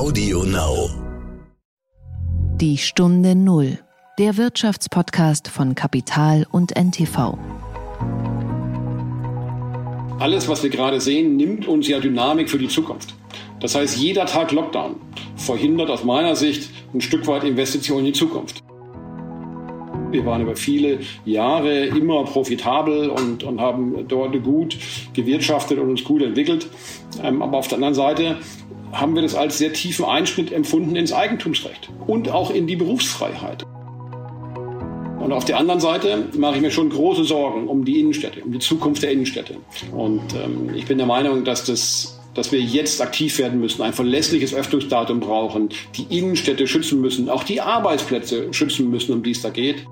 Audio Now. Die Stunde Null, der Wirtschaftspodcast von Kapital und NTV. Alles, was wir gerade sehen, nimmt uns ja Dynamik für die Zukunft. Das heißt, jeder Tag Lockdown verhindert aus meiner Sicht ein Stück weit Investitionen in die Zukunft. Wir waren über viele Jahre immer profitabel und, und haben dort gut gewirtschaftet und uns gut entwickelt. Ähm, aber auf der anderen Seite haben wir das als sehr tiefen Einschnitt empfunden ins Eigentumsrecht und auch in die Berufsfreiheit. Und auf der anderen Seite mache ich mir schon große Sorgen um die Innenstädte, um die Zukunft der Innenstädte. Und ähm, ich bin der Meinung, dass das dass wir jetzt aktiv werden müssen, ein verlässliches Öffnungsdatum brauchen, die Innenstädte schützen müssen, auch die Arbeitsplätze schützen müssen, um die es da geht.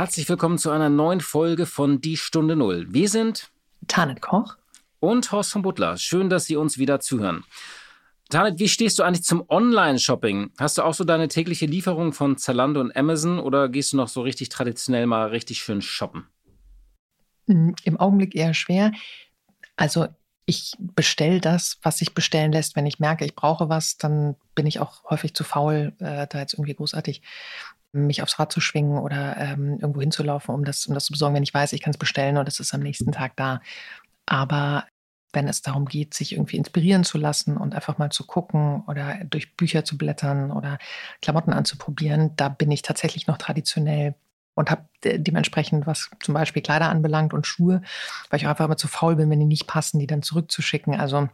Herzlich willkommen zu einer neuen Folge von Die Stunde Null. Wir sind Tanet Koch und Horst von Butler. Schön, dass Sie uns wieder zuhören. Tanet, wie stehst du eigentlich zum Online-Shopping? Hast du auch so deine tägliche Lieferung von Zalando und Amazon oder gehst du noch so richtig traditionell mal richtig schön shoppen? Hm, Im Augenblick eher schwer. Also ich bestelle das, was sich bestellen lässt. Wenn ich merke, ich brauche was, dann bin ich auch häufig zu faul, äh, da jetzt irgendwie großartig mich aufs Rad zu schwingen oder ähm, irgendwo hinzulaufen, um das, um das zu besorgen, wenn ich weiß, ich kann es bestellen und es ist am nächsten Tag da. Aber wenn es darum geht, sich irgendwie inspirieren zu lassen und einfach mal zu gucken oder durch Bücher zu blättern oder Klamotten anzuprobieren, da bin ich tatsächlich noch traditionell und habe dementsprechend, was zum Beispiel Kleider anbelangt und Schuhe, weil ich auch einfach immer zu faul bin, wenn die nicht passen, die dann zurückzuschicken. Also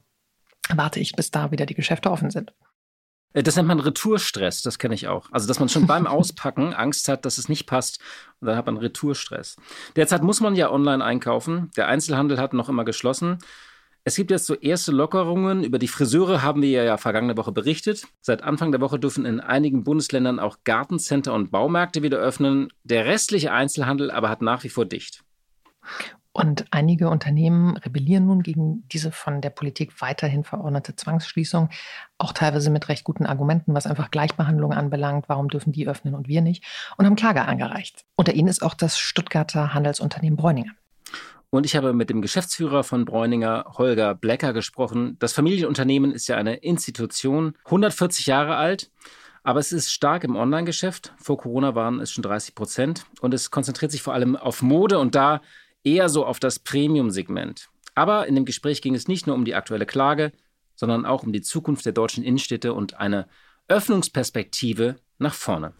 warte ich, bis da wieder die Geschäfte offen sind. Äh, das nennt man Retourstress, das kenne ich auch. Also, dass man schon beim Auspacken Angst hat, dass es nicht passt und dann hat man Retourstress. Derzeit muss man ja online einkaufen. Der Einzelhandel hat noch immer geschlossen. Es gibt jetzt so erste Lockerungen. Über die Friseure haben wir ja vergangene Woche berichtet. Seit Anfang der Woche dürfen in einigen Bundesländern auch Gartencenter und Baumärkte wieder öffnen. Der restliche Einzelhandel aber hat nach wie vor dicht. Und einige Unternehmen rebellieren nun gegen diese von der Politik weiterhin verordnete Zwangsschließung, auch teilweise mit recht guten Argumenten, was einfach Gleichbehandlung anbelangt. Warum dürfen die öffnen und wir nicht? Und haben Klage eingereicht. Unter ihnen ist auch das Stuttgarter Handelsunternehmen Bräuninger. Und ich habe mit dem Geschäftsführer von Bräuninger, Holger Blecker, gesprochen. Das Familienunternehmen ist ja eine Institution, 140 Jahre alt. Aber es ist stark im Online-Geschäft. Vor Corona waren es schon 30 Prozent. Und es konzentriert sich vor allem auf Mode. Und da eher so auf das Premium-Segment. Aber in dem Gespräch ging es nicht nur um die aktuelle Klage, sondern auch um die Zukunft der deutschen Innenstädte und eine Öffnungsperspektive nach vorne.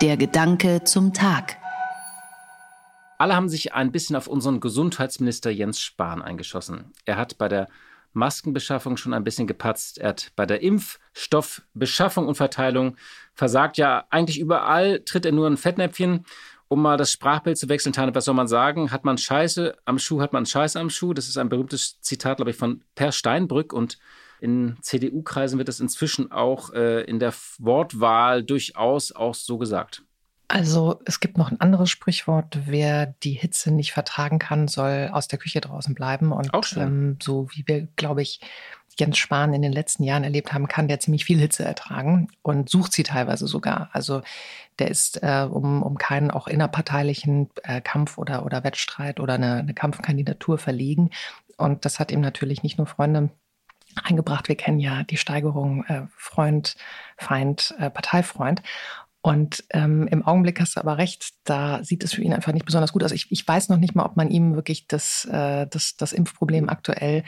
Der Gedanke zum Tag. Alle haben sich ein bisschen auf unseren Gesundheitsminister Jens Spahn eingeschossen. Er hat bei der Maskenbeschaffung schon ein bisschen gepatzt. Er hat bei der Impfstoffbeschaffung und Verteilung versagt. Ja, eigentlich überall tritt er nur ein Fettnäpfchen um mal das Sprachbild zu wechseln, Tane, was soll man sagen? Hat man Scheiße am Schuh, hat man Scheiße am Schuh? Das ist ein berühmtes Zitat, glaube ich, von Per Steinbrück und in CDU-Kreisen wird das inzwischen auch äh, in der Wortwahl durchaus auch so gesagt. Also es gibt noch ein anderes Sprichwort, wer die Hitze nicht vertragen kann, soll aus der Küche draußen bleiben. Und auch ähm, so wie wir, glaube ich, Jens Spahn in den letzten Jahren erlebt haben, kann der ziemlich viel Hitze ertragen und sucht sie teilweise sogar. Also der ist äh, um, um keinen auch innerparteilichen äh, Kampf oder, oder Wettstreit oder eine, eine Kampfkandidatur verlegen. Und das hat ihm natürlich nicht nur Freunde eingebracht. Wir kennen ja die Steigerung äh, Freund, Feind, äh, Parteifreund. Und ähm, im Augenblick hast du aber recht, da sieht es für ihn einfach nicht besonders gut aus. Ich, ich weiß noch nicht mal, ob man ihm wirklich das, äh, das, das Impfproblem aktuell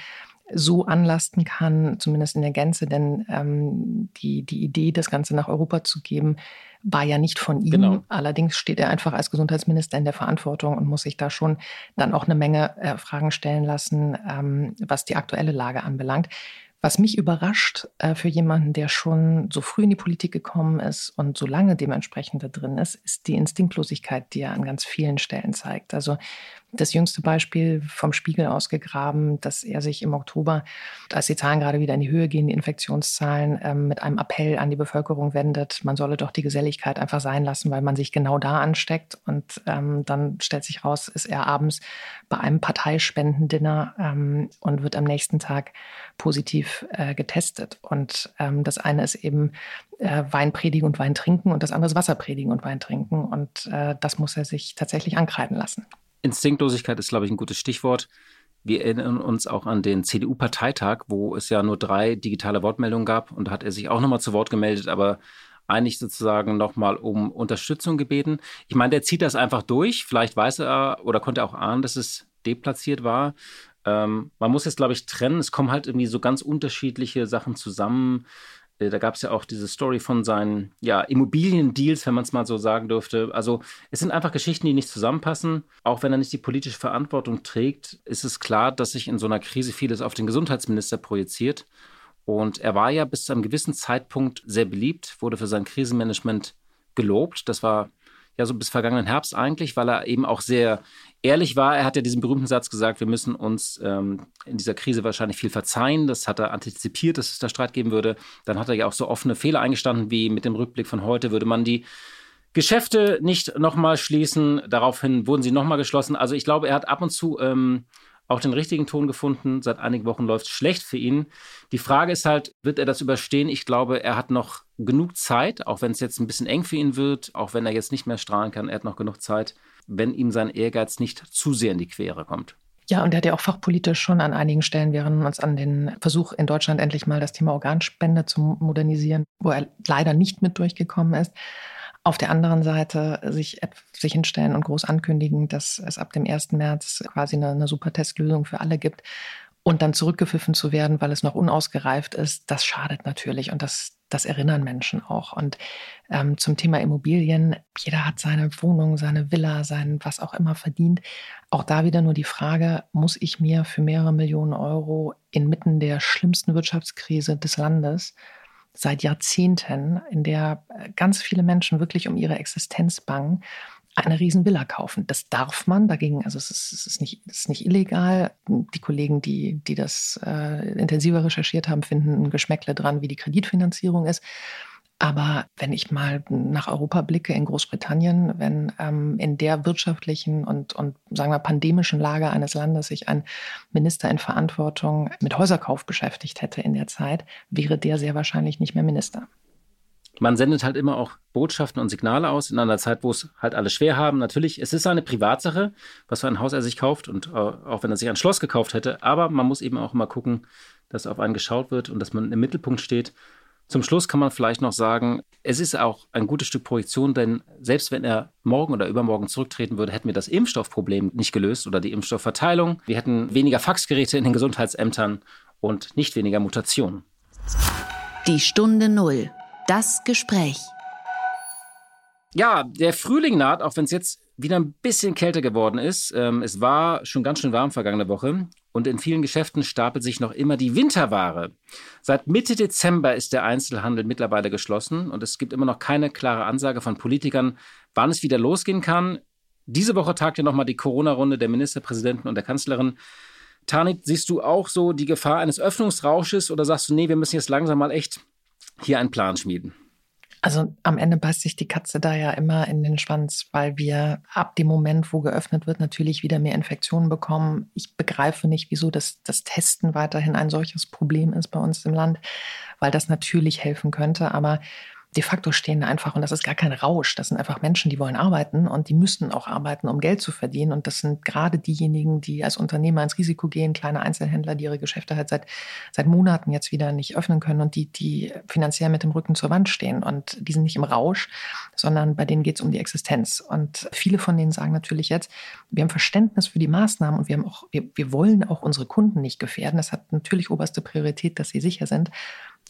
so anlasten kann, zumindest in der Gänze, denn ähm, die, die Idee, das Ganze nach Europa zu geben, war ja nicht von ihm. Genau. Allerdings steht er einfach als Gesundheitsminister in der Verantwortung und muss sich da schon dann auch eine Menge äh, Fragen stellen lassen, ähm, was die aktuelle Lage anbelangt. Was mich überrascht äh, für jemanden, der schon so früh in die Politik gekommen ist und so lange dementsprechend da drin ist, ist die Instinktlosigkeit, die er an ganz vielen Stellen zeigt. Also das jüngste Beispiel vom Spiegel ausgegraben, dass er sich im Oktober, als die Zahlen gerade wieder in die Höhe gehen, die Infektionszahlen, ähm, mit einem Appell an die Bevölkerung wendet, man solle doch die Geselligkeit einfach sein lassen, weil man sich genau da ansteckt. Und ähm, dann stellt sich raus, ist er abends bei einem Parteispendendinner ähm, und wird am nächsten Tag positiv äh, getestet. Und ähm, das eine ist eben äh, Wein predigen und Wein trinken und das andere ist Wasser predigen und Wein trinken. Und äh, das muss er sich tatsächlich ankreiden lassen. Instinktlosigkeit ist, glaube ich, ein gutes Stichwort. Wir erinnern uns auch an den CDU-Parteitag, wo es ja nur drei digitale Wortmeldungen gab. Und da hat er sich auch nochmal zu Wort gemeldet, aber eigentlich sozusagen nochmal um Unterstützung gebeten. Ich meine, der zieht das einfach durch. Vielleicht weiß er oder konnte auch ahnen, dass es deplatziert war. Ähm, man muss jetzt, glaube ich, trennen. Es kommen halt irgendwie so ganz unterschiedliche Sachen zusammen. Äh, da gab es ja auch diese Story von seinen ja, Immobiliendeals, wenn man es mal so sagen dürfte. Also es sind einfach Geschichten, die nicht zusammenpassen. Auch wenn er nicht die politische Verantwortung trägt, ist es klar, dass sich in so einer Krise vieles auf den Gesundheitsminister projiziert. Und er war ja bis zu einem gewissen Zeitpunkt sehr beliebt, wurde für sein Krisenmanagement gelobt. Das war ja so bis vergangenen Herbst eigentlich, weil er eben auch sehr ehrlich war. Er hat ja diesen berühmten Satz gesagt, wir müssen uns ähm, in dieser Krise wahrscheinlich viel verzeihen. Das hat er antizipiert, dass es da Streit geben würde. Dann hat er ja auch so offene Fehler eingestanden, wie mit dem Rückblick von heute würde man die Geschäfte nicht nochmal schließen. Daraufhin wurden sie nochmal geschlossen. Also ich glaube, er hat ab und zu ähm, auch den richtigen Ton gefunden. Seit einigen Wochen läuft es schlecht für ihn. Die Frage ist halt, wird er das überstehen? Ich glaube, er hat noch genug Zeit, auch wenn es jetzt ein bisschen eng für ihn wird, auch wenn er jetzt nicht mehr strahlen kann, er hat noch genug Zeit, wenn ihm sein Ehrgeiz nicht zu sehr in die Quere kommt. Ja, und er hat ja auch fachpolitisch schon an einigen Stellen, wir uns an den Versuch in Deutschland endlich mal das Thema Organspende zu modernisieren, wo er leider nicht mit durchgekommen ist. Auf der anderen Seite sich, sich hinstellen und groß ankündigen, dass es ab dem 1. März quasi eine, eine super Testlösung für alle gibt und dann zurückgepfiffen zu werden, weil es noch unausgereift ist, das schadet natürlich und das, das erinnern Menschen auch. Und ähm, zum Thema Immobilien, jeder hat seine Wohnung, seine Villa, sein was auch immer verdient. Auch da wieder nur die Frage, muss ich mir für mehrere Millionen Euro inmitten der schlimmsten Wirtschaftskrise des Landes seit Jahrzehnten, in der äh, ganz viele Menschen wirklich um ihre Existenz bangen, eine Riesenvilla kaufen. Das darf man dagegen, also es ist, es ist, nicht, es ist nicht illegal. Die Kollegen, die, die das äh, intensiver recherchiert haben, finden ein Geschmäckle dran, wie die Kreditfinanzierung ist. Aber wenn ich mal nach Europa blicke, in Großbritannien, wenn ähm, in der wirtschaftlichen und, und sagen wir pandemischen Lage eines Landes sich ein Minister in Verantwortung mit Häuserkauf beschäftigt hätte in der Zeit, wäre der sehr wahrscheinlich nicht mehr Minister. Man sendet halt immer auch Botschaften und Signale aus in einer Zeit, wo es halt alle schwer haben. Natürlich, es ist eine Privatsache, was für ein Haus er sich kauft und äh, auch wenn er sich ein Schloss gekauft hätte. Aber man muss eben auch immer gucken, dass auf einen geschaut wird und dass man im Mittelpunkt steht. Zum Schluss kann man vielleicht noch sagen, es ist auch ein gutes Stück Projektion, denn selbst wenn er morgen oder übermorgen zurücktreten würde, hätten wir das Impfstoffproblem nicht gelöst oder die Impfstoffverteilung. Wir hätten weniger Faxgeräte in den Gesundheitsämtern und nicht weniger Mutationen. Die Stunde Null. Das Gespräch. Ja, der Frühling naht, auch wenn es jetzt wieder ein bisschen kälter geworden ist. Ähm, es war schon ganz schön warm vergangene Woche und in vielen Geschäften stapelt sich noch immer die Winterware. Seit Mitte Dezember ist der Einzelhandel mittlerweile geschlossen und es gibt immer noch keine klare Ansage von Politikern, wann es wieder losgehen kann. Diese Woche tagt ja nochmal die Corona-Runde der Ministerpräsidenten und der Kanzlerin. Tanit, siehst du auch so die Gefahr eines Öffnungsrausches oder sagst du, nee, wir müssen jetzt langsam mal echt hier einen Plan schmieden? Also am Ende beißt sich die Katze da ja immer in den Schwanz, weil wir ab dem Moment, wo geöffnet wird, natürlich wieder mehr Infektionen bekommen. Ich begreife nicht, wieso das, das Testen weiterhin ein solches Problem ist bei uns im Land, weil das natürlich helfen könnte. Aber de facto stehen einfach, und das ist gar kein Rausch, das sind einfach Menschen, die wollen arbeiten und die müssen auch arbeiten, um Geld zu verdienen. Und das sind gerade diejenigen, die als Unternehmer ins Risiko gehen, kleine Einzelhändler, die ihre Geschäfte halt seit, seit Monaten jetzt wieder nicht öffnen können und die, die finanziell mit dem Rücken zur Wand stehen. Und die sind nicht im Rausch, sondern bei denen geht es um die Existenz. Und viele von denen sagen natürlich jetzt, wir haben Verständnis für die Maßnahmen und wir haben auch, wir, wir wollen auch unsere Kunden nicht gefährden. Das hat natürlich oberste Priorität, dass sie sicher sind.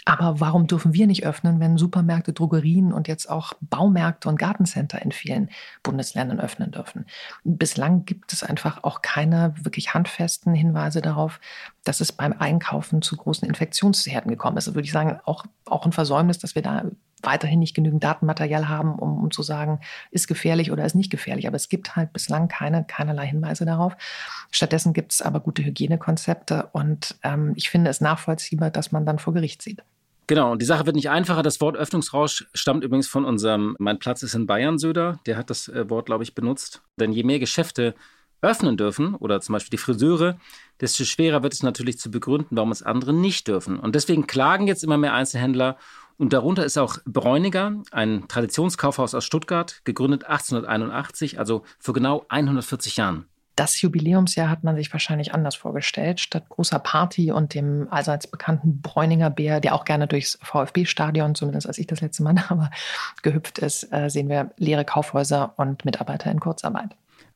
Aber warum dürfen wir nicht öffnen, wenn Supermärkte, Drogerien und jetzt auch Baumärkte und Gartencenter in vielen Bundesländern öffnen dürfen? Bislang gibt es einfach auch keine wirklich handfesten Hinweise darauf, dass es beim Einkaufen zu großen Infektionsherden gekommen ist. Das würde ich sagen, auch, auch ein Versäumnis, dass wir da weiterhin nicht genügend Datenmaterial haben, um, um zu sagen, ist gefährlich oder ist nicht gefährlich. Aber es gibt halt bislang keine, keinerlei Hinweise darauf. Stattdessen gibt es aber gute Hygienekonzepte und ähm, ich finde es nachvollziehbar, dass man dann vor Gericht sieht. Genau, und die Sache wird nicht einfacher. Das Wort Öffnungsrausch stammt übrigens von unserem Mein Platz ist in Bayern Söder. Der hat das äh, Wort, glaube ich, benutzt. Denn je mehr Geschäfte öffnen dürfen, oder zum Beispiel die Friseure, desto schwerer wird es natürlich zu begründen, warum es andere nicht dürfen. Und deswegen klagen jetzt immer mehr Einzelhändler. Und darunter ist auch Bräuniger, ein Traditionskaufhaus aus Stuttgart, gegründet 1881, also vor genau 140 Jahren. Das Jubiläumsjahr hat man sich wahrscheinlich anders vorgestellt. Statt großer Party und dem allseits bekannten Bräuninger Bär, der auch gerne durchs VfB-Stadion, zumindest als ich das letzte Mal da war, gehüpft ist, äh, sehen wir leere Kaufhäuser und Mitarbeiter in Kurzarbeit.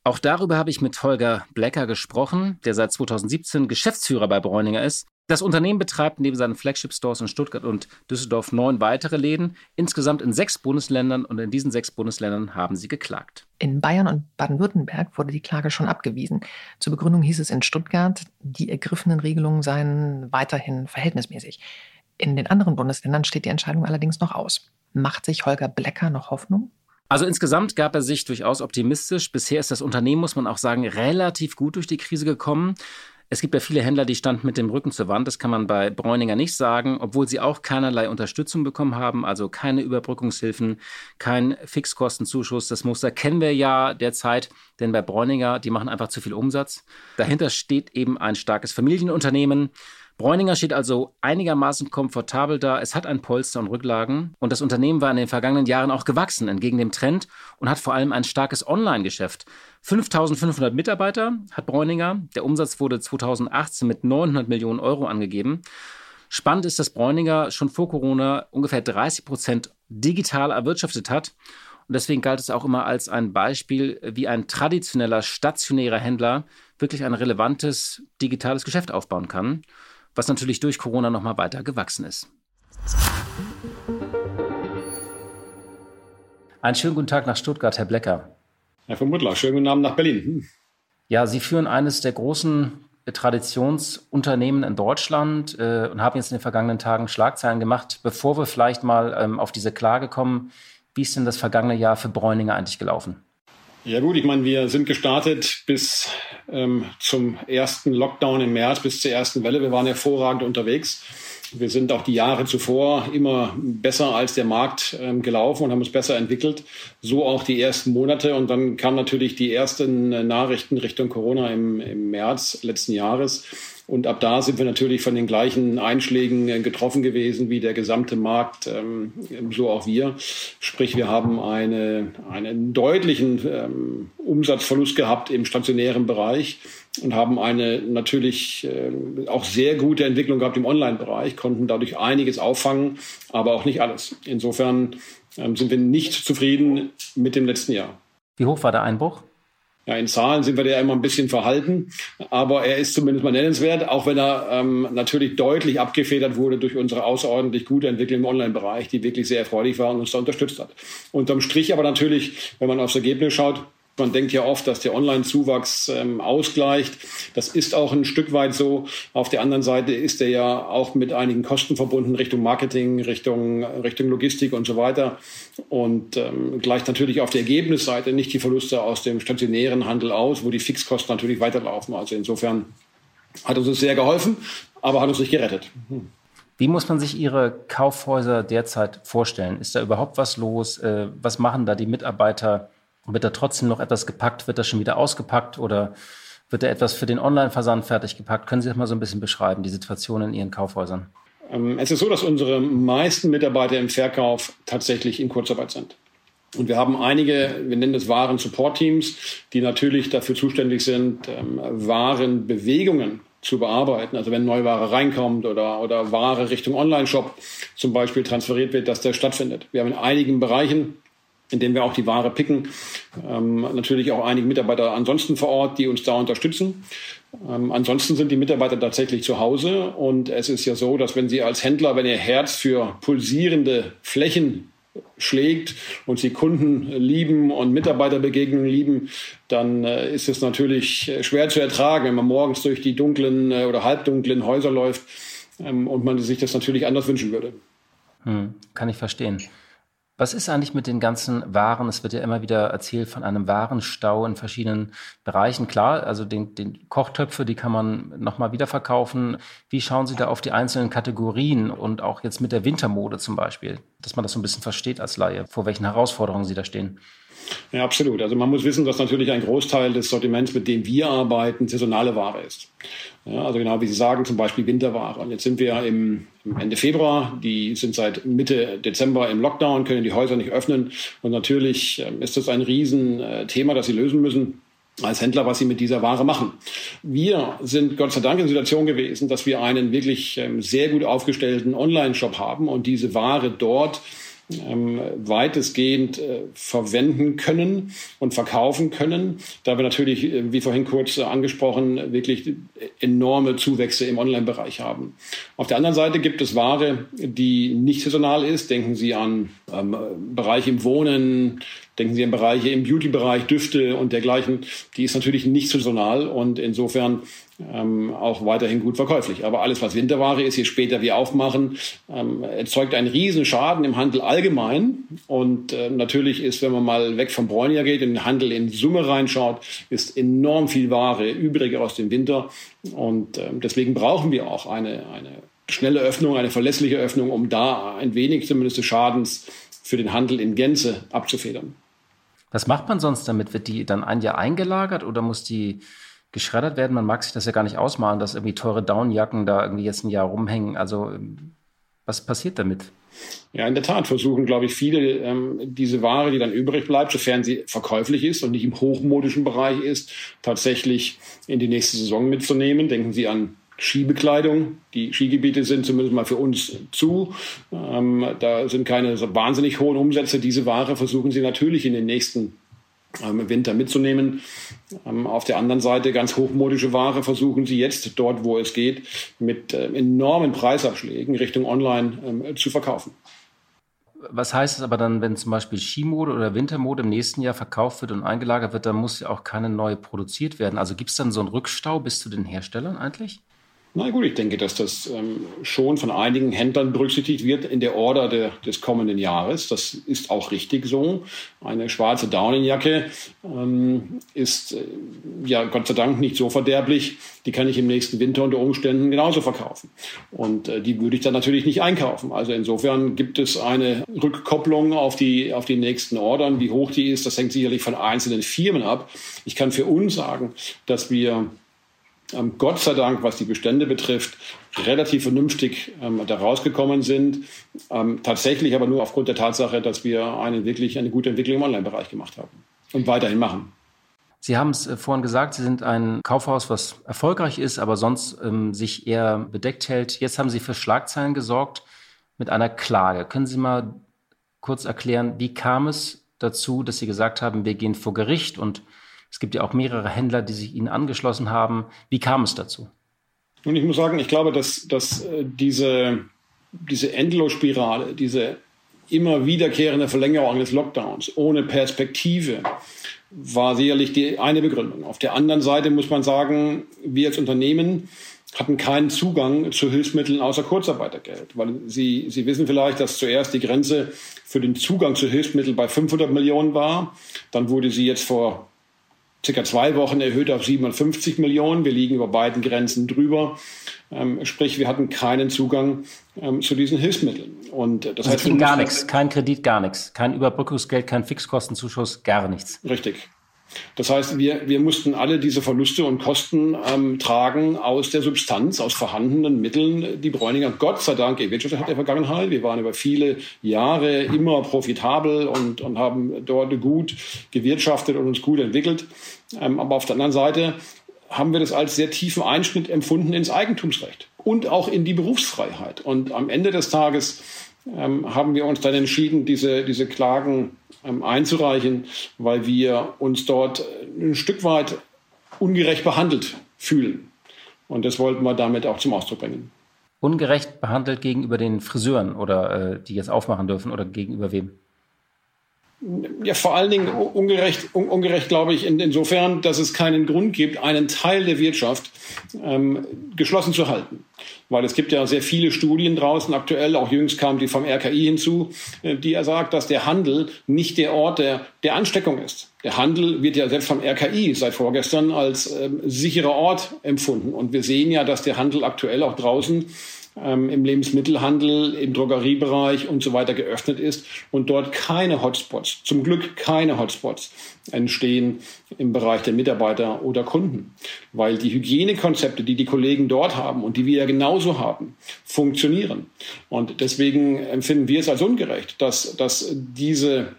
Auch darüber habe ich mit Holger Blecker gesprochen, der seit 2017 Geschäftsführer bei Bräuninger ist. Das Unternehmen betreibt neben seinen Flagship-Stores in Stuttgart und Düsseldorf neun weitere Läden, insgesamt in sechs Bundesländern und in diesen sechs Bundesländern haben sie geklagt. In Bayern und Baden-Württemberg wurde die Klage schon abgewiesen. Zur Begründung hieß es in Stuttgart, die ergriffenen Regelungen seien weiterhin verhältnismäßig. In den anderen Bundesländern steht die Entscheidung allerdings noch aus. Macht sich Holger Blecker noch Hoffnung? Also insgesamt gab er sich durchaus optimistisch. Bisher ist das Unternehmen, muss man auch sagen, relativ gut durch die Krise gekommen. Es gibt ja viele Händler, die standen mit dem Rücken zur Wand. Das kann man bei Bräuninger nicht sagen, obwohl sie auch keinerlei Unterstützung bekommen haben, also keine Überbrückungshilfen, kein Fixkostenzuschuss. Das Muster kennen wir ja derzeit, denn bei Bräuninger, die machen einfach zu viel Umsatz. Dahinter steht eben ein starkes Familienunternehmen. Bräuninger steht also einigermaßen komfortabel da. Es hat ein Polster und Rücklagen. Und das Unternehmen war in den vergangenen Jahren auch gewachsen entgegen dem Trend und hat vor allem ein starkes Online-Geschäft. 5500 Mitarbeiter hat Bräuninger. Der Umsatz wurde 2018 mit 900 Millionen Euro angegeben. Spannend ist, dass Bräuninger schon vor Corona ungefähr 30 Prozent digital erwirtschaftet hat. Und deswegen galt es auch immer als ein Beispiel, wie ein traditioneller stationärer Händler wirklich ein relevantes digitales Geschäft aufbauen kann was natürlich durch Corona nochmal weiter gewachsen ist. Einen schönen guten Tag nach Stuttgart, Herr Blecker. Herr von Muttler, schönen guten Abend nach Berlin. Hm. Ja, Sie führen eines der großen Traditionsunternehmen in Deutschland äh, und haben jetzt in den vergangenen Tagen Schlagzeilen gemacht. Bevor wir vielleicht mal ähm, auf diese Klage kommen, wie ist denn das vergangene Jahr für Bräuninger eigentlich gelaufen? Ja gut, ich meine, wir sind gestartet bis ähm, zum ersten Lockdown im März, bis zur ersten Welle. Wir waren hervorragend unterwegs. Wir sind auch die Jahre zuvor immer besser als der Markt ähm, gelaufen und haben uns besser entwickelt. So auch die ersten Monate. Und dann kamen natürlich die ersten äh, Nachrichten Richtung Corona im, im März letzten Jahres. Und ab da sind wir natürlich von den gleichen Einschlägen äh, getroffen gewesen wie der gesamte Markt, ähm, so auch wir. Sprich, wir haben eine, einen deutlichen ähm, Umsatzverlust gehabt im stationären Bereich und haben eine natürlich äh, auch sehr gute Entwicklung gehabt im Online-Bereich, konnten dadurch einiges auffangen, aber auch nicht alles. Insofern ähm, sind wir nicht zufrieden mit dem letzten Jahr. Wie hoch war der Einbruch? Ja, in Zahlen sind wir da immer ein bisschen verhalten, aber er ist zumindest mal nennenswert, auch wenn er ähm, natürlich deutlich abgefedert wurde durch unsere außerordentlich gute Entwicklung im Online-Bereich, die wirklich sehr erfreulich war und uns da unterstützt hat. Unterm Strich aber natürlich, wenn man aufs Ergebnis schaut, man denkt ja oft, dass der Online-Zuwachs ähm, ausgleicht. Das ist auch ein Stück weit so. Auf der anderen Seite ist er ja auch mit einigen Kosten verbunden Richtung Marketing, Richtung, Richtung Logistik und so weiter. Und ähm, gleicht natürlich auf der Ergebnisseite nicht die Verluste aus dem stationären Handel aus, wo die Fixkosten natürlich weiterlaufen. Also insofern hat uns das sehr geholfen, aber hat uns nicht gerettet. Hm. Wie muss man sich Ihre Kaufhäuser derzeit vorstellen? Ist da überhaupt was los? Äh, was machen da die Mitarbeiter? Wird da trotzdem noch etwas gepackt? Wird das schon wieder ausgepackt oder wird da etwas für den Online-Versand fertig gepackt? Können Sie das mal so ein bisschen beschreiben, die Situation in Ihren Kaufhäusern? Ähm, es ist so, dass unsere meisten Mitarbeiter im Verkauf tatsächlich in Kurzarbeit sind. Und wir haben einige, wir nennen es Waren-Support-Teams, die natürlich dafür zuständig sind, ähm, Warenbewegungen zu bearbeiten. Also wenn Neuware reinkommt oder, oder Ware Richtung Online-Shop zum Beispiel transferiert wird, dass der stattfindet. Wir haben in einigen Bereichen in dem wir auch die Ware picken. Ähm, natürlich auch einige Mitarbeiter ansonsten vor Ort, die uns da unterstützen. Ähm, ansonsten sind die Mitarbeiter tatsächlich zu Hause und es ist ja so, dass wenn Sie als Händler, wenn Ihr Herz für pulsierende Flächen schlägt und Sie Kunden lieben und Mitarbeiterbegegnungen lieben, dann äh, ist es natürlich schwer zu ertragen, wenn man morgens durch die dunklen äh, oder halbdunklen Häuser läuft ähm, und man sich das natürlich anders wünschen würde. Hm, kann ich verstehen. Was ist eigentlich mit den ganzen Waren? Es wird ja immer wieder erzählt von einem Warenstau in verschiedenen Bereichen. Klar, also den, den Kochtöpfe, die kann man nochmal wieder verkaufen. Wie schauen Sie da auf die einzelnen Kategorien und auch jetzt mit der Wintermode zum Beispiel, dass man das so ein bisschen versteht als Laie, vor welchen Herausforderungen Sie da stehen? Ja, absolut. Also man muss wissen, dass natürlich ein Großteil des Sortiments, mit dem wir arbeiten, saisonale Ware ist. Ja, also genau wie Sie sagen, zum Beispiel Winterware. Und jetzt sind wir im, Ende Februar, die sind seit Mitte Dezember im Lockdown, können die Häuser nicht öffnen. Und natürlich ähm, ist das ein Riesenthema, das sie lösen müssen. als Händler, was sie mit dieser Ware machen. Wir sind Gott sei Dank in der Situation gewesen, dass wir einen wirklich ähm, sehr gut aufgestellten Online-Shop haben und diese Ware dort ähm, weitestgehend äh, verwenden können und verkaufen können, da wir natürlich, äh, wie vorhin kurz äh, angesprochen, wirklich enorme Zuwächse im Online-Bereich haben. Auf der anderen Seite gibt es Ware, die nicht saisonal ist. Denken Sie an ähm, Bereiche im Wohnen, denken Sie an Bereiche im Beauty-Bereich, Düfte und dergleichen. Die ist natürlich nicht saisonal und insofern ähm, auch weiterhin gut verkäuflich. Aber alles, was Winterware ist, je später wir aufmachen, ähm, erzeugt einen riesen im Handel allgemein. Und äh, natürlich ist, wenn man mal weg vom Bräuniger geht, in den Handel in Summe reinschaut, ist enorm viel Ware übrig aus dem Winter. Und äh, deswegen brauchen wir auch eine, eine schnelle Öffnung, eine verlässliche Öffnung, um da ein wenig zumindest des Schadens für den Handel in Gänze abzufedern. Was macht man sonst damit? Wird die dann ein Jahr eingelagert oder muss die geschreddert werden? Man mag sich das ja gar nicht ausmalen, dass irgendwie teure Downjacken da irgendwie jetzt ein Jahr rumhängen. Also was passiert damit? Ja, in der Tat versuchen, glaube ich, viele ähm, diese Ware, die dann übrig bleibt, sofern sie verkäuflich ist und nicht im hochmodischen Bereich ist, tatsächlich in die nächste Saison mitzunehmen. Denken Sie an Skibekleidung. Die Skigebiete sind zumindest mal für uns zu. Ähm, da sind keine wahnsinnig hohen Umsätze. Diese Ware versuchen sie natürlich in den nächsten ähm, Winter mitzunehmen. Ähm, auf der anderen Seite ganz hochmodische Ware versuchen sie jetzt dort, wo es geht, mit äh, enormen Preisabschlägen Richtung Online ähm, zu verkaufen. Was heißt es aber dann, wenn zum Beispiel Skimode oder Wintermode im nächsten Jahr verkauft wird und eingelagert wird, dann muss ja auch keine neue produziert werden. Also gibt es dann so einen Rückstau bis zu den Herstellern eigentlich? Na gut, ich denke, dass das ähm, schon von einigen Händlern berücksichtigt wird in der Order de, des kommenden Jahres. Das ist auch richtig so. Eine schwarze Daunenjacke ähm, ist äh, ja Gott sei Dank nicht so verderblich. Die kann ich im nächsten Winter unter Umständen genauso verkaufen. Und äh, die würde ich dann natürlich nicht einkaufen. Also insofern gibt es eine Rückkopplung auf die, auf die nächsten Ordern. Wie hoch die ist, das hängt sicherlich von einzelnen Firmen ab. Ich kann für uns sagen, dass wir ähm, Gott sei Dank, was die Bestände betrifft, relativ vernünftig ähm, da rausgekommen sind. Ähm, tatsächlich aber nur aufgrund der Tatsache, dass wir eine wirklich eine gute Entwicklung im Online-Bereich gemacht haben und weiterhin machen. Sie haben es äh, vorhin gesagt, Sie sind ein Kaufhaus, was erfolgreich ist, aber sonst ähm, sich eher bedeckt hält. Jetzt haben Sie für Schlagzeilen gesorgt mit einer Klage. Können Sie mal kurz erklären, wie kam es dazu, dass Sie gesagt haben, wir gehen vor Gericht und es gibt ja auch mehrere Händler, die sich Ihnen angeschlossen haben. Wie kam es dazu? Und ich muss sagen, ich glaube, dass, dass äh, diese, diese Endlosspirale, diese immer wiederkehrende Verlängerung des Lockdowns ohne Perspektive war sicherlich die eine Begründung. Auf der anderen Seite muss man sagen, wir als Unternehmen hatten keinen Zugang zu Hilfsmitteln außer Kurzarbeitergeld. Weil Sie, Sie wissen vielleicht, dass zuerst die Grenze für den Zugang zu Hilfsmitteln bei 500 Millionen war. Dann wurde sie jetzt vor circa zwei Wochen erhöht auf 750 Millionen. Wir liegen über beiden Grenzen drüber. Ähm, sprich, wir hatten keinen Zugang ähm, zu diesen Hilfsmitteln. Und das also heißt, gar nichts, kein Kredit, gar nichts, kein Überbrückungsgeld, kein Fixkostenzuschuss, gar nichts. Richtig. Das heißt, wir, wir mussten alle diese Verluste und Kosten ähm, tragen aus der Substanz, aus vorhandenen Mitteln, die Bräuninger Gott sei Dank gewirtschaftet hat in der Vergangenheit. Wir waren über viele Jahre immer profitabel und, und haben dort gut gewirtschaftet und uns gut entwickelt. Ähm, aber auf der anderen Seite haben wir das als sehr tiefen Einschnitt empfunden ins Eigentumsrecht und auch in die Berufsfreiheit. Und am Ende des Tages ähm, haben wir uns dann entschieden, diese, diese Klagen ähm, einzureichen, weil wir uns dort ein Stück weit ungerecht behandelt fühlen. Und das wollten wir damit auch zum Ausdruck bringen. Ungerecht behandelt gegenüber den Friseuren oder äh, die jetzt aufmachen dürfen oder gegenüber wem? Ja, vor allen Dingen ungerecht, un, ungerecht glaube ich, in, insofern, dass es keinen Grund gibt, einen Teil der Wirtschaft ähm, geschlossen zu halten. Weil es gibt ja sehr viele Studien draußen aktuell, auch jüngst kam die vom RKI hinzu, äh, die er sagt, dass der Handel nicht der Ort der, der Ansteckung ist. Der Handel wird ja selbst vom RKI seit vorgestern als ähm, sicherer Ort empfunden. Und wir sehen ja, dass der Handel aktuell auch draußen ähm, im Lebensmittelhandel, im Drogeriebereich und so weiter geöffnet ist und dort keine Hotspots, zum Glück keine Hotspots entstehen im Bereich der Mitarbeiter oder Kunden, weil die Hygienekonzepte, die die Kollegen dort haben und die wir ja genauso haben, funktionieren. Und deswegen empfinden wir es als ungerecht, dass, dass diese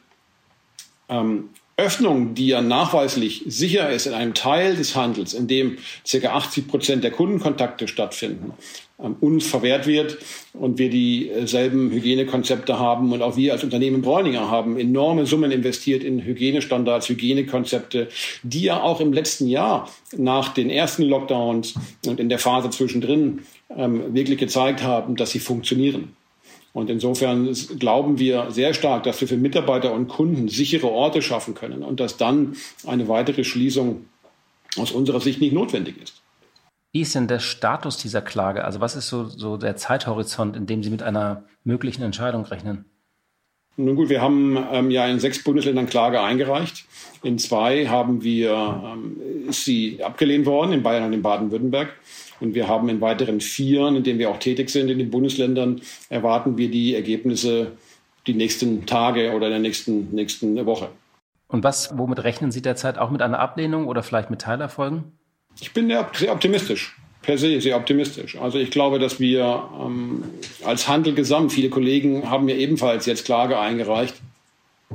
ähm, Öffnung, die ja nachweislich sicher ist in einem Teil des Handels, in dem ca. 80 Prozent der Kundenkontakte stattfinden, ähm, uns verwehrt wird und wir dieselben Hygienekonzepte haben und auch wir als Unternehmen Bräuninger haben enorme Summen investiert in Hygienestandards, Hygienekonzepte, die ja auch im letzten Jahr nach den ersten Lockdowns und in der Phase zwischendrin ähm, wirklich gezeigt haben, dass sie funktionieren. Und insofern glauben wir sehr stark, dass wir für Mitarbeiter und Kunden sichere Orte schaffen können und dass dann eine weitere Schließung aus unserer Sicht nicht notwendig ist. Wie ist denn der Status dieser Klage? Also was ist so, so der Zeithorizont, in dem Sie mit einer möglichen Entscheidung rechnen? Nun gut, wir haben ähm, ja in sechs Bundesländern Klage eingereicht. In zwei haben wir, ähm, ist sie abgelehnt worden, in Bayern und in Baden-Württemberg. Und wir haben in weiteren Vieren, in denen wir auch tätig sind, in den Bundesländern, erwarten wir die Ergebnisse die nächsten Tage oder in der nächsten, nächsten Woche. Und was, womit rechnen Sie derzeit auch mit einer Ablehnung oder vielleicht mit Teilerfolgen? Ich bin sehr optimistisch, per se sehr optimistisch. Also ich glaube, dass wir ähm, als Handel gesamt, viele Kollegen haben ja ebenfalls jetzt Klage eingereicht,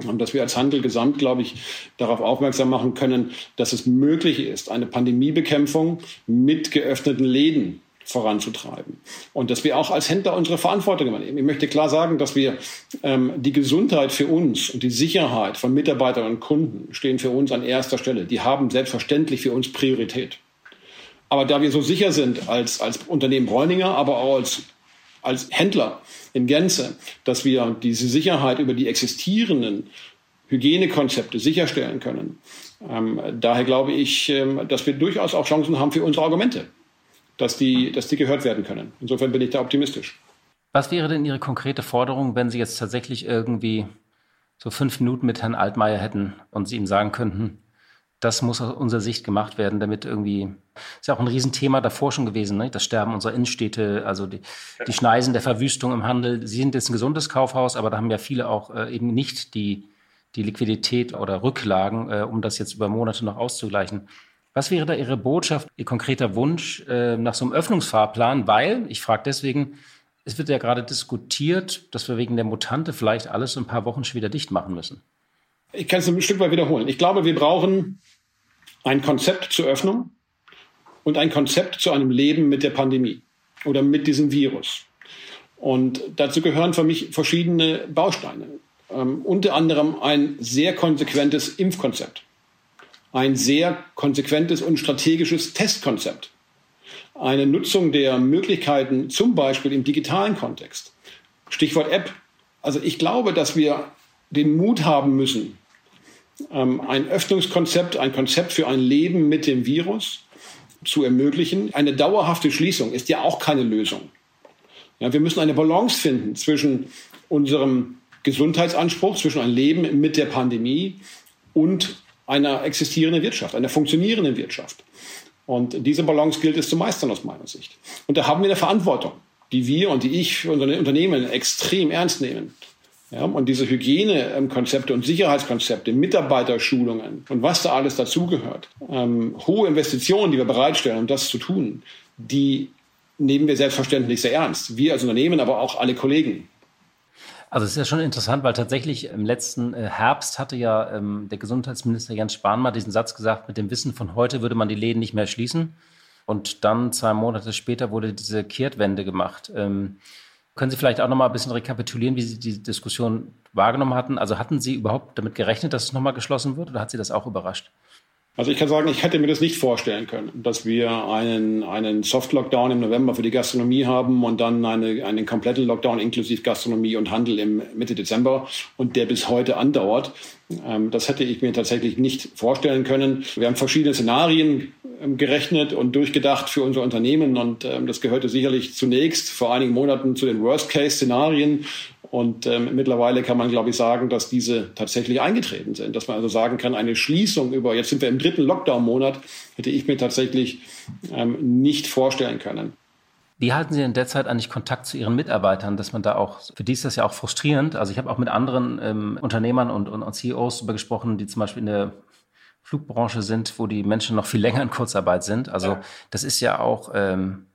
und dass wir als Handel gesamt, glaube ich, darauf aufmerksam machen können, dass es möglich ist, eine Pandemiebekämpfung mit geöffneten Läden voranzutreiben. Und dass wir auch als Händler unsere Verantwortung übernehmen. Ich möchte klar sagen, dass wir ähm, die Gesundheit für uns und die Sicherheit von Mitarbeitern und Kunden stehen für uns an erster Stelle. Die haben selbstverständlich für uns Priorität. Aber da wir so sicher sind als, als Unternehmen Bräuninger, aber auch als, als Händler, in Gänze, dass wir diese Sicherheit über die existierenden Hygienekonzepte sicherstellen können. Ähm, daher glaube ich, ähm, dass wir durchaus auch Chancen haben für unsere Argumente, dass die, dass die gehört werden können. Insofern bin ich da optimistisch. Was wäre denn Ihre konkrete Forderung, wenn Sie jetzt tatsächlich irgendwie so fünf Minuten mit Herrn Altmaier hätten und Sie ihm sagen könnten, das muss aus unserer Sicht gemacht werden, damit irgendwie, ist ja auch ein Riesenthema davor schon gewesen, ne? das Sterben unserer Innenstädte, also die, die Schneisen der Verwüstung im Handel. Sie sind jetzt ein gesundes Kaufhaus, aber da haben ja viele auch äh, eben nicht die, die Liquidität oder Rücklagen, äh, um das jetzt über Monate noch auszugleichen. Was wäre da Ihre Botschaft, Ihr konkreter Wunsch äh, nach so einem Öffnungsfahrplan? Weil, ich frage deswegen, es wird ja gerade diskutiert, dass wir wegen der Mutante vielleicht alles in ein paar Wochen schon wieder dicht machen müssen. Ich kann es ein Stück weit wiederholen. Ich glaube, wir brauchen ein Konzept zur Öffnung und ein Konzept zu einem Leben mit der Pandemie oder mit diesem Virus. Und dazu gehören für mich verschiedene Bausteine. Ähm, unter anderem ein sehr konsequentes Impfkonzept, ein sehr konsequentes und strategisches Testkonzept, eine Nutzung der Möglichkeiten zum Beispiel im digitalen Kontext. Stichwort App. Also ich glaube, dass wir den Mut haben müssen, ähm, ein Öffnungskonzept, ein Konzept für ein Leben mit dem Virus zu ermöglichen. Eine dauerhafte Schließung ist ja auch keine Lösung. Ja, wir müssen eine Balance finden zwischen unserem Gesundheitsanspruch, zwischen ein Leben mit der Pandemie und einer existierenden Wirtschaft, einer funktionierenden Wirtschaft. Und diese Balance gilt es zu meistern aus meiner Sicht. Und da haben wir eine Verantwortung, die wir und die ich für unsere Unternehmen extrem ernst nehmen. Ja, und diese Hygienekonzepte und Sicherheitskonzepte, Mitarbeiterschulungen und was da alles dazugehört, ähm, hohe Investitionen, die wir bereitstellen, um das zu tun, die nehmen wir selbstverständlich sehr ernst. Wir als Unternehmen, aber auch alle Kollegen. Also es ist ja schon interessant, weil tatsächlich im letzten äh, Herbst hatte ja ähm, der Gesundheitsminister Jens Spahn mal diesen Satz gesagt, mit dem Wissen von heute würde man die Läden nicht mehr schließen. Und dann zwei Monate später wurde diese Kehrtwende gemacht. Ähm, können Sie vielleicht auch noch mal ein bisschen rekapitulieren, wie Sie die Diskussion wahrgenommen hatten? Also hatten Sie überhaupt damit gerechnet, dass es noch mal geschlossen wird oder hat Sie das auch überrascht? Also ich kann sagen, ich hätte mir das nicht vorstellen können, dass wir einen, einen Soft-Lockdown im November für die Gastronomie haben und dann eine, einen kompletten Lockdown inklusive Gastronomie und Handel im Mitte Dezember und der bis heute andauert. Ähm, das hätte ich mir tatsächlich nicht vorstellen können. Wir haben verschiedene Szenarien ähm, gerechnet und durchgedacht für unser Unternehmen und ähm, das gehörte sicherlich zunächst vor einigen Monaten zu den Worst-Case-Szenarien und ähm, mittlerweile kann man, glaube ich, sagen, dass diese tatsächlich eingetreten sind. Dass man also sagen kann, eine Schließung über, jetzt sind wir im dritten Lockdown-Monat, hätte ich mir tatsächlich ähm, nicht vorstellen können. Wie halten Sie in der Zeit eigentlich Kontakt zu Ihren Mitarbeitern, dass man da auch, für die ist das ja auch frustrierend. Also ich habe auch mit anderen ähm, Unternehmern und, und, und CEOs darüber gesprochen, die zum Beispiel in der Flugbranche sind, wo die Menschen noch viel länger in Kurzarbeit sind. Also ja. das ist ja auch ähm,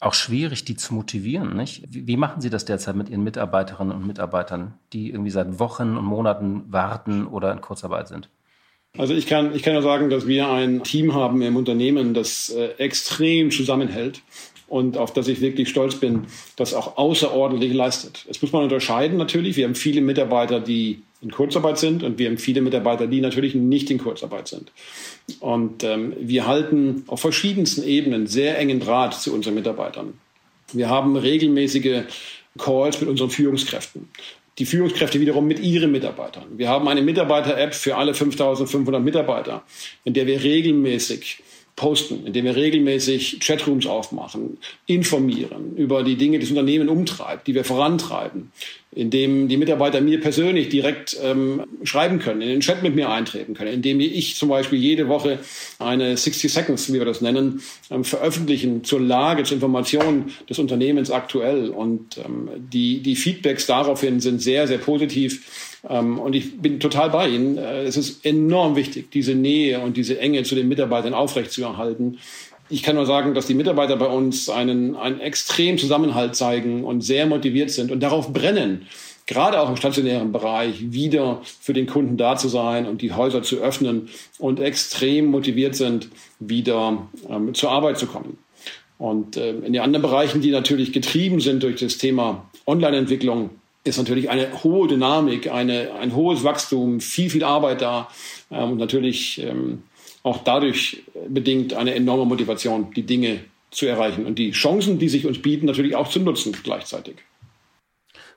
auch schwierig, die zu motivieren. Nicht? Wie, machen Sie das derzeit mit Ihren Mitarbeiterinnen und Mitarbeitern, die irgendwie seit Wochen und Monaten warten oder in Kurzarbeit sind? Also ich kann, ich kann nur sagen, dass wir ein Team haben im Unternehmen, das äh, extrem zusammenhält und auf das ich wirklich stolz bin, das auch außerordentlich leistet. Es muss man unterscheiden natürlich. Wir haben viele Mitarbeiter, die in Kurzarbeit sind und wir haben viele Mitarbeiter, die natürlich nicht in Kurzarbeit sind. Und ähm, wir halten auf verschiedensten Ebenen sehr engen Draht zu unseren Mitarbeitern. Wir haben regelmäßige Calls mit unseren Führungskräften. Die Führungskräfte wiederum mit ihren Mitarbeitern. Wir haben eine Mitarbeiter-App für alle 5500 Mitarbeiter, in der wir regelmäßig posten, indem wir regelmäßig Chatrooms aufmachen, informieren über die Dinge, die das Unternehmen umtreibt, die wir vorantreiben, indem die Mitarbeiter mir persönlich direkt ähm, schreiben können, in den Chat mit mir eintreten können, indem ich zum Beispiel jede Woche eine 60 Seconds, wie wir das nennen, ähm, veröffentlichen zur Lage, zur Information des Unternehmens aktuell. Und ähm, die, die Feedbacks daraufhin sind sehr, sehr positiv. Ähm, und ich bin total bei Ihnen. Äh, es ist enorm wichtig, diese Nähe und diese Enge zu den Mitarbeitern aufrechtzuerhalten. Ich kann nur sagen, dass die Mitarbeiter bei uns einen, einen extremen Zusammenhalt zeigen und sehr motiviert sind und darauf brennen, gerade auch im stationären Bereich wieder für den Kunden da zu sein und die Häuser zu öffnen und extrem motiviert sind, wieder ähm, zur Arbeit zu kommen. Und äh, in den anderen Bereichen, die natürlich getrieben sind durch das Thema Online-Entwicklung, ist natürlich eine hohe Dynamik, eine, ein hohes Wachstum, viel, viel Arbeit da ähm, und natürlich ähm, auch dadurch bedingt eine enorme Motivation, die Dinge zu erreichen und die Chancen, die sich uns bieten, natürlich auch zu nutzen gleichzeitig.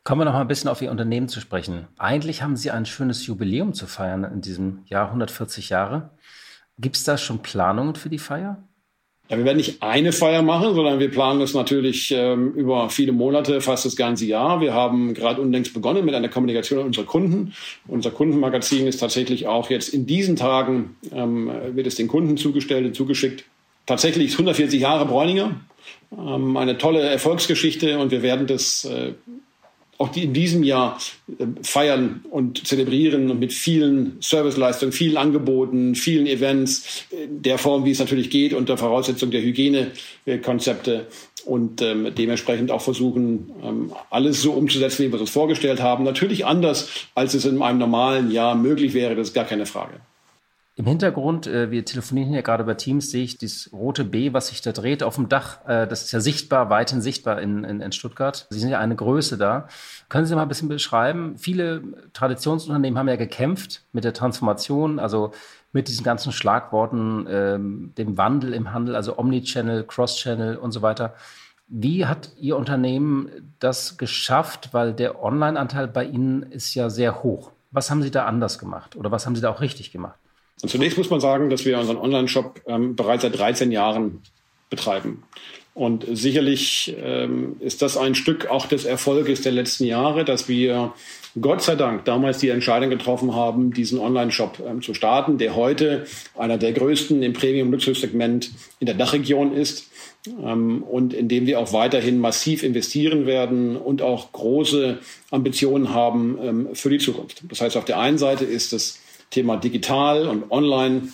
Kommen wir noch mal ein bisschen auf Ihr Unternehmen zu sprechen. Eigentlich haben Sie ein schönes Jubiläum zu feiern in diesem Jahr, 140 Jahre. Gibt es da schon Planungen für die Feier? Ja, wir werden nicht eine Feier machen, sondern wir planen es natürlich ähm, über viele Monate, fast das ganze Jahr. Wir haben gerade unlängst begonnen mit einer Kommunikation unserer Kunden. Unser Kundenmagazin ist tatsächlich auch jetzt in diesen Tagen, ähm, wird es den Kunden zugestellt und zugeschickt. Tatsächlich ist 140 Jahre Bräuninger, ähm, eine tolle Erfolgsgeschichte und wir werden das äh, auch die in diesem Jahr äh, feiern und zelebrieren und mit vielen Serviceleistungen, vielen Angeboten, vielen Events, äh, der Form, wie es natürlich geht, unter Voraussetzung der Hygienekonzepte und ähm, dementsprechend auch versuchen, ähm, alles so umzusetzen, wie wir es uns vorgestellt haben. Natürlich anders, als es in einem normalen Jahr möglich wäre, das ist gar keine Frage. Im Hintergrund, äh, wir telefonieren ja gerade bei Teams, sehe ich das rote B, was sich da dreht auf dem Dach. Äh, das ist ja sichtbar, weithin sichtbar in, in, in Stuttgart. Sie sind ja eine Größe da. Können Sie mal ein bisschen beschreiben? Viele Traditionsunternehmen haben ja gekämpft mit der Transformation, also mit diesen ganzen Schlagworten, ähm, dem Wandel im Handel, also Omnichannel, Cross-Channel und so weiter. Wie hat Ihr Unternehmen das geschafft? Weil der Online-Anteil bei Ihnen ist ja sehr hoch. Was haben Sie da anders gemacht oder was haben Sie da auch richtig gemacht? Und zunächst muss man sagen, dass wir unseren Online-Shop ähm, bereits seit 13 Jahren betreiben. Und sicherlich ähm, ist das ein Stück auch des Erfolges der letzten Jahre, dass wir Gott sei Dank damals die Entscheidung getroffen haben, diesen Online-Shop ähm, zu starten, der heute einer der größten im Premium-Luxussegment in der Dachregion ist ähm, und in dem wir auch weiterhin massiv investieren werden und auch große Ambitionen haben ähm, für die Zukunft. Das heißt, auf der einen Seite ist es Thema digital und online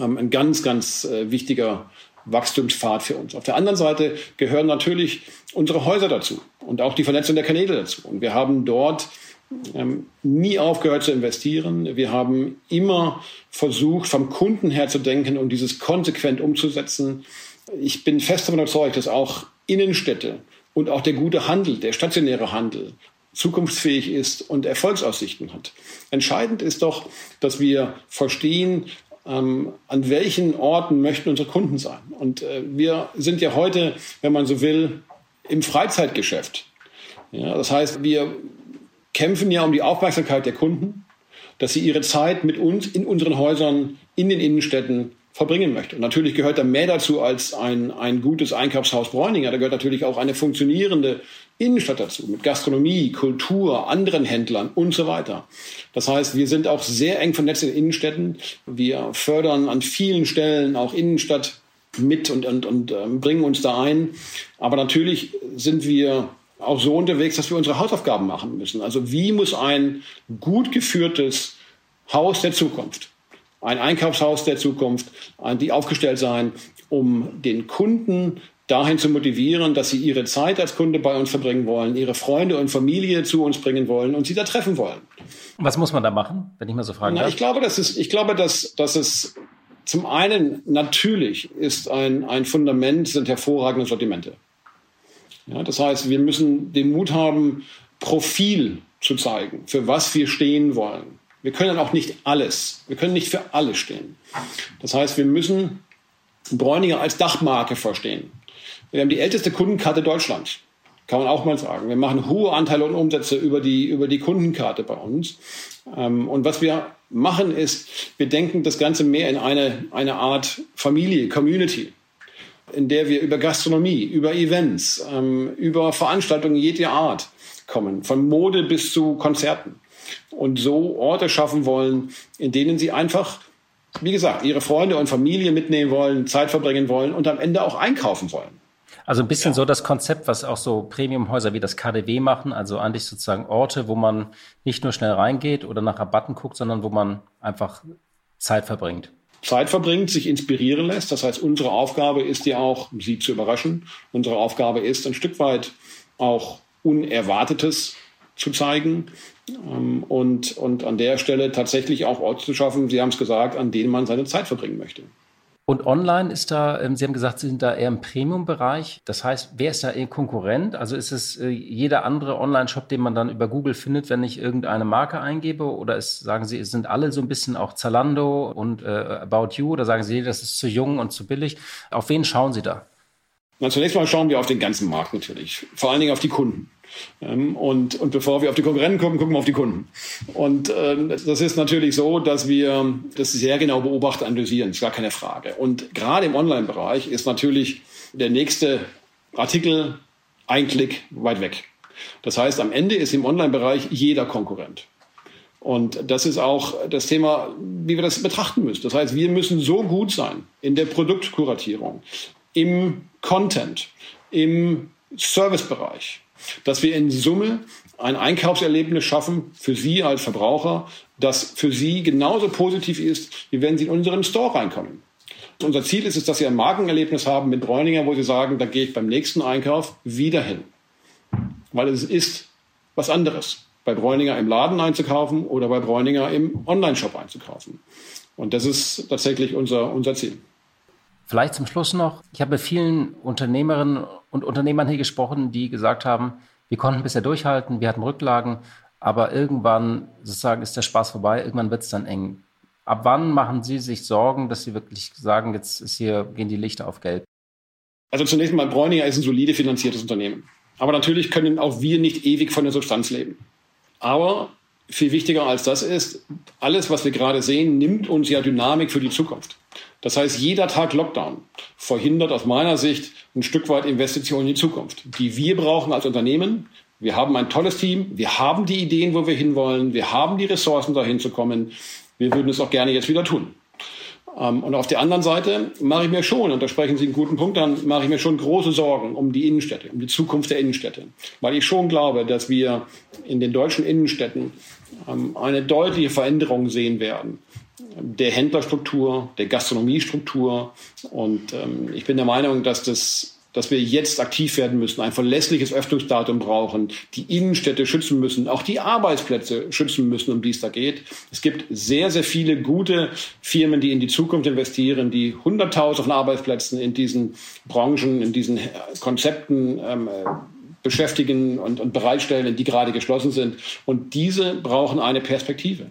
ähm, ein ganz, ganz äh, wichtiger Wachstumspfad für uns. Auf der anderen Seite gehören natürlich unsere Häuser dazu und auch die Vernetzung der Kanäle dazu. Und wir haben dort ähm, nie aufgehört zu investieren. Wir haben immer versucht, vom Kunden her zu denken und dieses konsequent umzusetzen. Ich bin fest davon überzeugt, dass auch Innenstädte und auch der gute Handel, der stationäre Handel, zukunftsfähig ist und Erfolgsaussichten hat. Entscheidend ist doch, dass wir verstehen, ähm, an welchen Orten möchten unsere Kunden sein. Und äh, wir sind ja heute, wenn man so will, im Freizeitgeschäft. Ja, das heißt, wir kämpfen ja um die Aufmerksamkeit der Kunden, dass sie ihre Zeit mit uns in unseren Häusern, in den Innenstädten verbringen möchte. Und natürlich gehört da mehr dazu als ein, ein gutes Einkaufshaus Bräuninger. Da gehört natürlich auch eine funktionierende Innenstadt dazu, mit Gastronomie, Kultur, anderen Händlern und so weiter. Das heißt, wir sind auch sehr eng vernetzt in Innenstädten. Wir fördern an vielen Stellen auch Innenstadt mit und, und, und äh, bringen uns da ein. Aber natürlich sind wir auch so unterwegs, dass wir unsere Hausaufgaben machen müssen. Also wie muss ein gut geführtes Haus der Zukunft ein Einkaufshaus der Zukunft, die aufgestellt sein, um den Kunden dahin zu motivieren, dass sie ihre Zeit als Kunde bei uns verbringen wollen, ihre Freunde und Familie zu uns bringen wollen und sie da treffen wollen. Was muss man da machen, wenn ich mal so fragen Na, darf? Ich glaube, dass es, ich glaube, dass, dass es zum einen natürlich ist ein, ein Fundament, sind hervorragende Sortimente. Ja, das heißt, wir müssen den Mut haben, Profil zu zeigen, für was wir stehen wollen. Wir können auch nicht alles, wir können nicht für alles stehen. Das heißt, wir müssen Bräuninger als Dachmarke verstehen. Wir haben die älteste Kundenkarte Deutschlands. Kann man auch mal sagen. Wir machen hohe Anteile und Umsätze über die, über die Kundenkarte bei uns. Ähm, und was wir machen ist, wir denken das Ganze mehr in eine, eine Art Familie, Community, in der wir über Gastronomie, über Events, ähm, über Veranstaltungen jeder Art kommen, von Mode bis zu Konzerten. Und so Orte schaffen wollen, in denen sie einfach, wie gesagt, ihre Freunde und Familie mitnehmen wollen, Zeit verbringen wollen und am Ende auch einkaufen wollen. Also ein bisschen ja. so das Konzept, was auch so Premiumhäuser wie das KDW machen, also eigentlich sozusagen Orte, wo man nicht nur schnell reingeht oder nach Rabatten guckt, sondern wo man einfach Zeit verbringt. Zeit verbringt, sich inspirieren lässt. Das heißt, unsere Aufgabe ist ja auch, sie zu überraschen. Unsere Aufgabe ist ein Stück weit auch Unerwartetes zu zeigen ähm, und, und an der Stelle tatsächlich auch Orte zu schaffen, Sie haben es gesagt, an denen man seine Zeit verbringen möchte. Und online ist da, ähm, Sie haben gesagt, Sie sind da eher im Premium-Bereich. Das heißt, wer ist da Ihr Konkurrent? Also ist es äh, jeder andere Online-Shop, den man dann über Google findet, wenn ich irgendeine Marke eingebe? Oder ist, sagen Sie, sind alle so ein bisschen auch Zalando und äh, About You? Oder sagen Sie, das ist zu jung und zu billig? Auf wen schauen Sie da? Na, zunächst mal schauen wir auf den ganzen Markt natürlich. Vor allen Dingen auf die Kunden. Ähm, und, und bevor wir auf die Konkurrenten gucken, gucken wir auf die Kunden. Und ähm, das ist natürlich so, dass wir das sehr genau beobachten, analysieren, ist gar keine Frage. Und gerade im Online-Bereich ist natürlich der nächste Artikel ein Klick weit weg. Das heißt, am Ende ist im Online-Bereich jeder Konkurrent. Und das ist auch das Thema, wie wir das betrachten müssen. Das heißt, wir müssen so gut sein in der Produktkuratierung, im Content, im Servicebereich, dass wir in Summe ein Einkaufserlebnis schaffen für Sie als Verbraucher, das für Sie genauso positiv ist, wie wenn Sie in unseren Store reinkommen. Unser Ziel ist es, dass Sie ein Markenerlebnis haben mit Bräuninger, wo Sie sagen, da gehe ich beim nächsten Einkauf wieder hin. Weil es ist was anderes, bei Bräuninger im Laden einzukaufen oder bei Bräuninger im Online-Shop einzukaufen. Und das ist tatsächlich unser, unser Ziel. Vielleicht zum Schluss noch, ich habe mit vielen Unternehmerinnen und Unternehmern hier gesprochen, die gesagt haben, wir konnten bisher durchhalten, wir hatten Rücklagen, aber irgendwann sozusagen ist der Spaß vorbei, irgendwann wird es dann eng. Ab wann machen Sie sich Sorgen, dass Sie wirklich sagen, jetzt ist hier, gehen die Lichter auf gelb? Also zunächst mal, Bräuninger ist ein solide finanziertes Unternehmen. Aber natürlich können auch wir nicht ewig von der Substanz leben. Aber viel wichtiger als das ist, alles, was wir gerade sehen, nimmt uns ja Dynamik für die Zukunft. Das heißt, jeder Tag Lockdown verhindert aus meiner Sicht ein Stück weit Investitionen in die Zukunft, die wir brauchen als Unternehmen. Wir haben ein tolles Team, wir haben die Ideen, wo wir hinwollen, wir haben die Ressourcen, dahin zu kommen. Wir würden es auch gerne jetzt wieder tun. Ähm, und auf der anderen Seite mache ich mir schon, und da sprechen Sie einen guten Punkt an, mache ich mir schon große Sorgen um die Innenstädte, um die Zukunft der Innenstädte. Weil ich schon glaube, dass wir in den deutschen Innenstädten eine deutliche Veränderung sehen werden der Händlerstruktur, der Gastronomiestruktur. Und ähm, ich bin der Meinung, dass das dass wir jetzt aktiv werden müssen, ein verlässliches Öffnungsdatum brauchen, die Innenstädte schützen müssen, auch die Arbeitsplätze schützen müssen, um die es da geht. Es gibt sehr, sehr viele gute Firmen, die in die Zukunft investieren, die hunderttausend von Arbeitsplätzen in diesen Branchen, in diesen Konzepten ähm, beschäftigen und, und bereitstellen, die gerade geschlossen sind. Und diese brauchen eine Perspektive.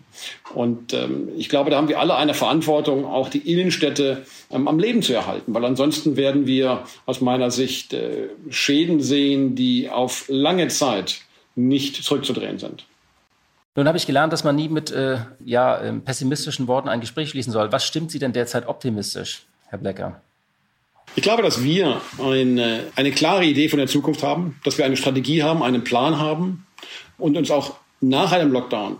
Und ähm, ich glaube, da haben wir alle eine Verantwortung, auch die Innenstädte ähm, am Leben zu erhalten, weil ansonsten werden wir aus meiner Sicht äh, Schäden sehen, die auf lange Zeit nicht zurückzudrehen sind. Nun habe ich gelernt, dass man nie mit äh, ja, ähm, pessimistischen Worten ein Gespräch schließen soll. Was stimmt Sie denn derzeit optimistisch, Herr Blecker? Ich glaube, dass wir eine, eine klare Idee von der Zukunft haben, dass wir eine Strategie haben, einen Plan haben und uns auch nach einem Lockdown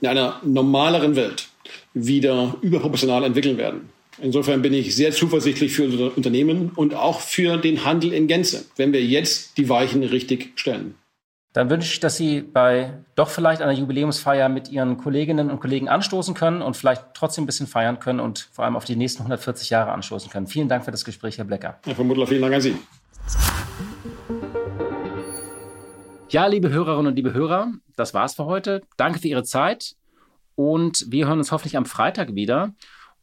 in einer normaleren Welt wieder überproportional entwickeln werden. Insofern bin ich sehr zuversichtlich für unser Unternehmen und auch für den Handel in Gänze, wenn wir jetzt die Weichen richtig stellen. Dann wünsche ich, dass Sie bei doch vielleicht einer Jubiläumsfeier mit Ihren Kolleginnen und Kollegen anstoßen können und vielleicht trotzdem ein bisschen feiern können und vor allem auf die nächsten 140 Jahre anstoßen können. Vielen Dank für das Gespräch, Herr Blecker. Herr von Muttler, vielen Dank an Sie. Ja, liebe Hörerinnen und liebe Hörer, das war's für heute. Danke für Ihre Zeit und wir hören uns hoffentlich am Freitag wieder.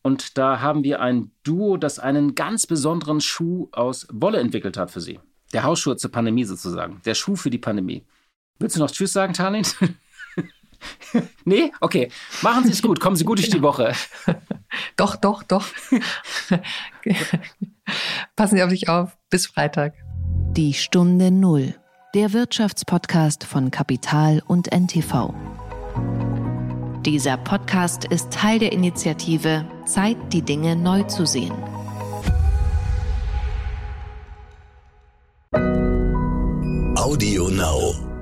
Und da haben wir ein Duo, das einen ganz besonderen Schuh aus Wolle entwickelt hat für Sie. Der Hausschuh zur Pandemie sozusagen. Der Schuh für die Pandemie. Willst du noch Tschüss sagen, Tarlin? nee? Okay. Machen Sie es gut. Kommen Sie gut durch die Woche. Doch, doch, doch. Passen Sie auf sich auf. Bis Freitag. Die Stunde Null. Der Wirtschaftspodcast von Kapital und NTV. Dieser Podcast ist Teil der Initiative Zeit, die Dinge neu zu sehen. Audio Now.